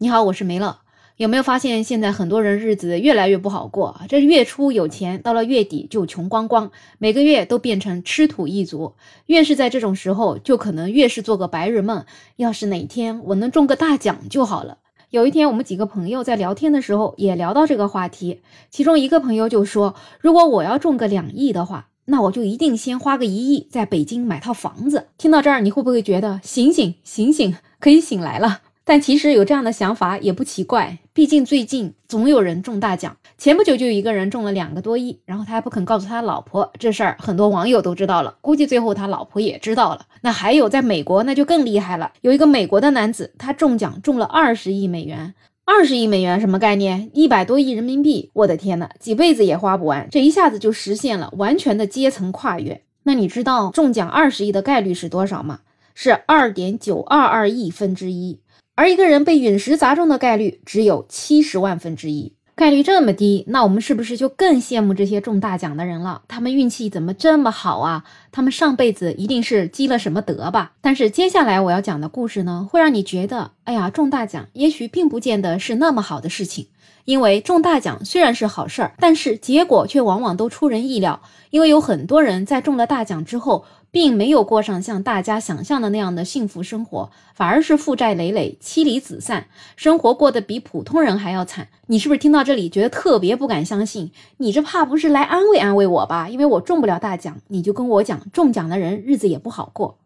你好，我是梅乐。有没有发现现在很多人日子越来越不好过？这月初有钱，到了月底就穷光光，每个月都变成吃土一族。越是在这种时候，就可能越是做个白日梦。要是哪天我能中个大奖就好了。有一天，我们几个朋友在聊天的时候也聊到这个话题，其中一个朋友就说：“如果我要中个两亿的话，那我就一定先花个一亿在北京买套房子。”听到这儿，你会不会觉得醒醒醒醒，可以醒来了？但其实有这样的想法也不奇怪，毕竟最近总有人中大奖。前不久就有一个人中了两个多亿，然后他还不肯告诉他老婆这事儿，很多网友都知道了，估计最后他老婆也知道了。那还有在美国，那就更厉害了，有一个美国的男子，他中奖中了二十亿美元，二十亿美元什么概念？一百多亿人民币，我的天呐，几辈子也花不完，这一下子就实现了完全的阶层跨越。那你知道中奖二十亿的概率是多少吗？是二点九二二亿分之一。而一个人被陨石砸中的概率只有七十万分之一，概率这么低，那我们是不是就更羡慕这些中大奖的人了？他们运气怎么这么好啊？他们上辈子一定是积了什么德吧？但是接下来我要讲的故事呢，会让你觉得，哎呀，中大奖也许并不见得是那么好的事情。因为中大奖虽然是好事儿，但是结果却往往都出人意料。因为有很多人在中了大奖之后。并没有过上像大家想象的那样的幸福生活，反而是负债累累、妻离子散，生活过得比普通人还要惨。你是不是听到这里觉得特别不敢相信？你这怕不是来安慰安慰我吧？因为我中不了大奖，你就跟我讲中奖的人日子也不好过。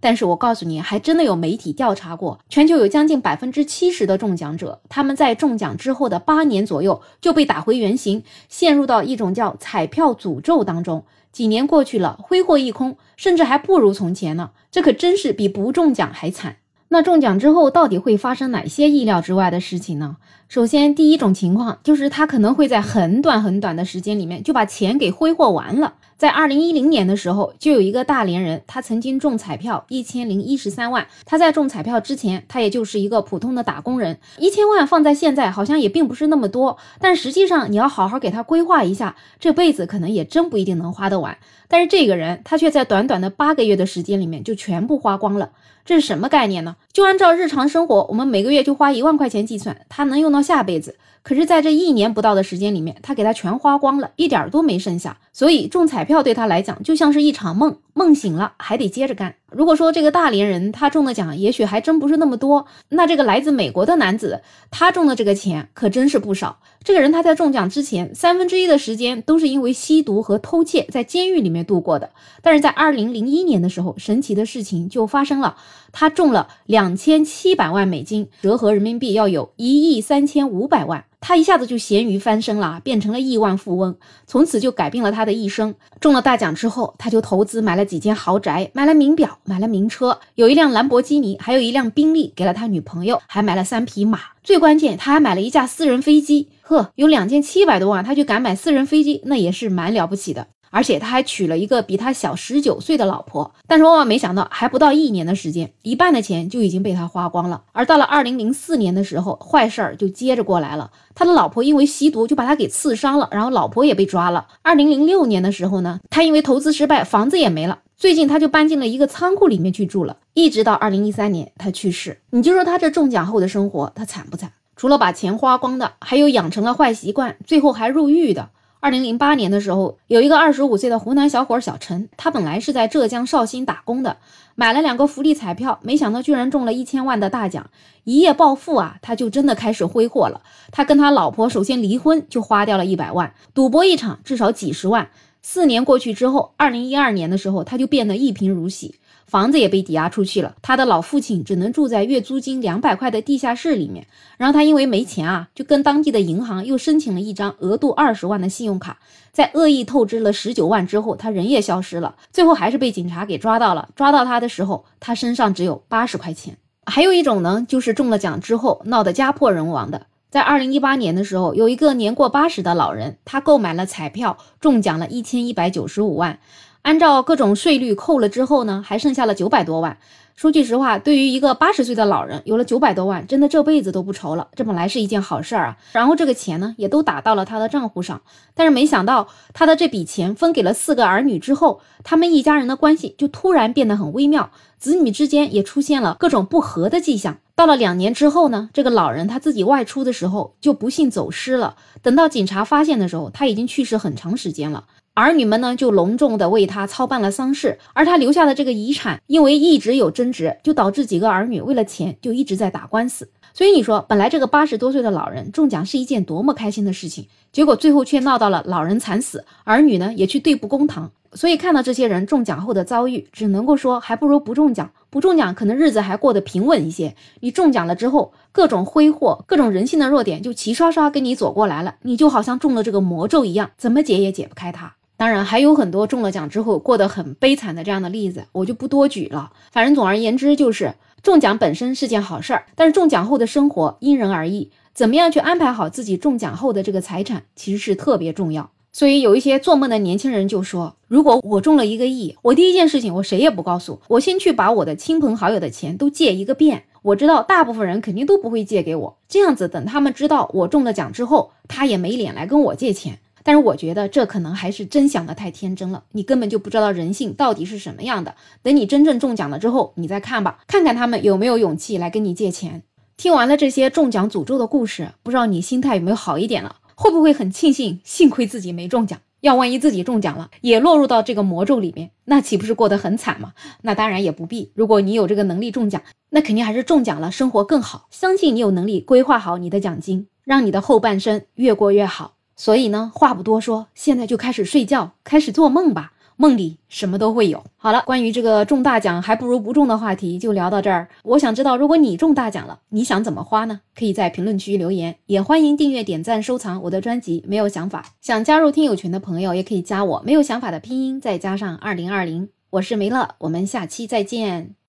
但是我告诉你，还真的有媒体调查过，全球有将近百分之七十的中奖者，他们在中奖之后的八年左右就被打回原形，陷入到一种叫彩票诅咒当中。几年过去了，挥霍一空，甚至还不如从前呢。这可真是比不中奖还惨。那中奖之后，到底会发生哪些意料之外的事情呢？首先，第一种情况就是他可能会在很短很短的时间里面就把钱给挥霍完了。在二零一零年的时候，就有一个大连人，他曾经中彩票一千零一十三万。他在中彩票之前，他也就是一个普通的打工人。一千万放在现在好像也并不是那么多，但实际上你要好好给他规划一下，这辈子可能也真不一定能花得完。但是这个人，他却在短短的八个月的时间里面就全部花光了。这是什么概念呢？就按照日常生活，我们每个月就花一万块钱计算，他能用到下辈子。可是，在这一年不到的时间里面，他给他全花光了，一点都没剩下。所以，中彩票对他来讲就像是一场梦，梦醒了还得接着干。如果说这个大连人他中的奖也许还真不是那么多，那这个来自美国的男子他中的这个钱可真是不少。这个人他在中奖之前三分之一的时间都是因为吸毒和偷窃在监狱里面度过的，但是在二零零一年的时候，神奇的事情就发生了，他中了两千七百万美金，折合人民币要有一亿三千五百万。他一下子就咸鱼翻身了，变成了亿万富翁，从此就改变了他的一生。中了大奖之后，他就投资买了几间豪宅，买了名表，买了名车，有一辆兰博基尼，还有一辆宾利给了他女朋友，还买了三匹马。最关键，他还买了一架私人飞机。呵，有两千七百多万，他就敢买私人飞机，那也是蛮了不起的。而且他还娶了一个比他小十九岁的老婆，但是万万没想到，还不到一年的时间，一半的钱就已经被他花光了。而到了二零零四年的时候，坏事儿就接着过来了。他的老婆因为吸毒就把他给刺伤了，然后老婆也被抓了。二零零六年的时候呢，他因为投资失败，房子也没了。最近他就搬进了一个仓库里面去住了，一直到二零一三年他去世。你就说他这中奖后的生活，他惨不惨？除了把钱花光的，还有养成了坏习惯，最后还入狱的。二零零八年的时候，有一个二十五岁的湖南小伙小陈，他本来是在浙江绍兴打工的，买了两个福利彩票，没想到居然中了一千万的大奖，一夜暴富啊！他就真的开始挥霍了。他跟他老婆首先离婚，就花掉了一百万，赌博一场至少几十万。四年过去之后，二零一二年的时候，他就变得一贫如洗。房子也被抵押出去了，他的老父亲只能住在月租金两百块的地下室里面。然后他因为没钱啊，就跟当地的银行又申请了一张额度二十万的信用卡，在恶意透支了十九万之后，他人也消失了。最后还是被警察给抓到了。抓到他的时候，他身上只有八十块钱。还有一种呢，就是中了奖之后闹得家破人亡的。在二零一八年的时候，有一个年过八十的老人，他购买了彩票，中奖了一千一百九十五万。按照各种税率扣了之后呢，还剩下了九百多万。说句实话，对于一个八十岁的老人，有了九百多万，真的这辈子都不愁了。这本来是一件好事儿啊。然后这个钱呢，也都打到了他的账户上。但是没想到，他的这笔钱分给了四个儿女之后，他们一家人的关系就突然变得很微妙，子女之间也出现了各种不和的迹象。到了两年之后呢，这个老人他自己外出的时候就不幸走失了。等到警察发现的时候，他已经去世很长时间了。儿女们呢，就隆重的为他操办了丧事，而他留下的这个遗产，因为一直有争执，就导致几个儿女为了钱就一直在打官司。所以你说，本来这个八十多岁的老人中奖是一件多么开心的事情，结果最后却闹到了老人惨死，儿女呢也去对簿公堂。所以看到这些人中奖后的遭遇，只能够说还不如不中奖。不中奖可能日子还过得平稳一些，你中奖了之后，各种挥霍、各种人性的弱点就齐刷刷跟你走过来了，你就好像中了这个魔咒一样，怎么解也解不开它。当然还有很多中了奖之后过得很悲惨的这样的例子，我就不多举了。反正总而言之，就是中奖本身是件好事儿，但是中奖后的生活因人而异，怎么样去安排好自己中奖后的这个财产，其实是特别重要。所以有一些做梦的年轻人就说：“如果我中了一个亿，我第一件事情我谁也不告诉，我先去把我的亲朋好友的钱都借一个遍。我知道大部分人肯定都不会借给我，这样子等他们知道我中了奖之后，他也没脸来跟我借钱。”但是我觉得这可能还是真想的太天真了，你根本就不知道人性到底是什么样的。等你真正中奖了之后，你再看吧，看看他们有没有勇气来跟你借钱。听完了这些中奖诅咒的故事，不知道你心态有没有好一点了？会不会很庆幸，幸亏自己没中奖？要万一自己中奖了，也落入到这个魔咒里面，那岂不是过得很惨吗？那当然也不必。如果你有这个能力中奖，那肯定还是中奖了，生活更好。相信你有能力规划好你的奖金，让你的后半生越过越好。所以呢，话不多说，现在就开始睡觉，开始做梦吧。梦里什么都会有。好了，关于这个中大奖还不如不中的话题就聊到这儿。我想知道，如果你中大奖了，你想怎么花呢？可以在评论区留言，也欢迎订阅、点赞、收藏我的专辑。没有想法，想加入听友群的朋友也可以加我。没有想法的拼音再加上二零二零，我是梅乐，我们下期再见。